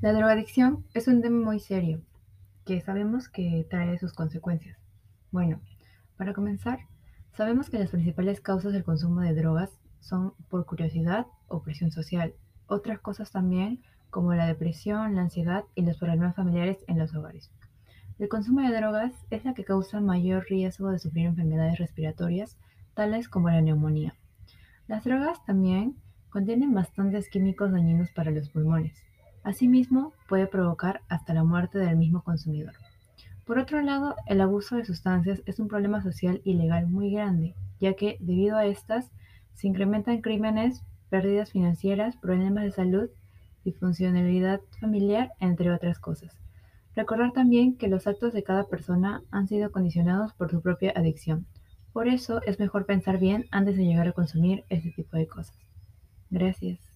La drogadicción es un tema muy serio, que sabemos que trae sus consecuencias. Bueno, para comenzar, sabemos que las principales causas del consumo de drogas son por curiosidad o presión social. Otras cosas también, como la depresión, la ansiedad y los problemas familiares en los hogares. El consumo de drogas es la que causa mayor riesgo de sufrir enfermedades respiratorias, tales como la neumonía. Las drogas también contienen bastantes químicos dañinos para los pulmones. Asimismo, puede provocar hasta la muerte del mismo consumidor. Por otro lado, el abuso de sustancias es un problema social y legal muy grande, ya que debido a estas se incrementan crímenes, pérdidas financieras, problemas de salud, disfuncionalidad familiar, entre otras cosas. Recordar también que los actos de cada persona han sido condicionados por su propia adicción. Por eso es mejor pensar bien antes de llegar a consumir este tipo de cosas. Gracias.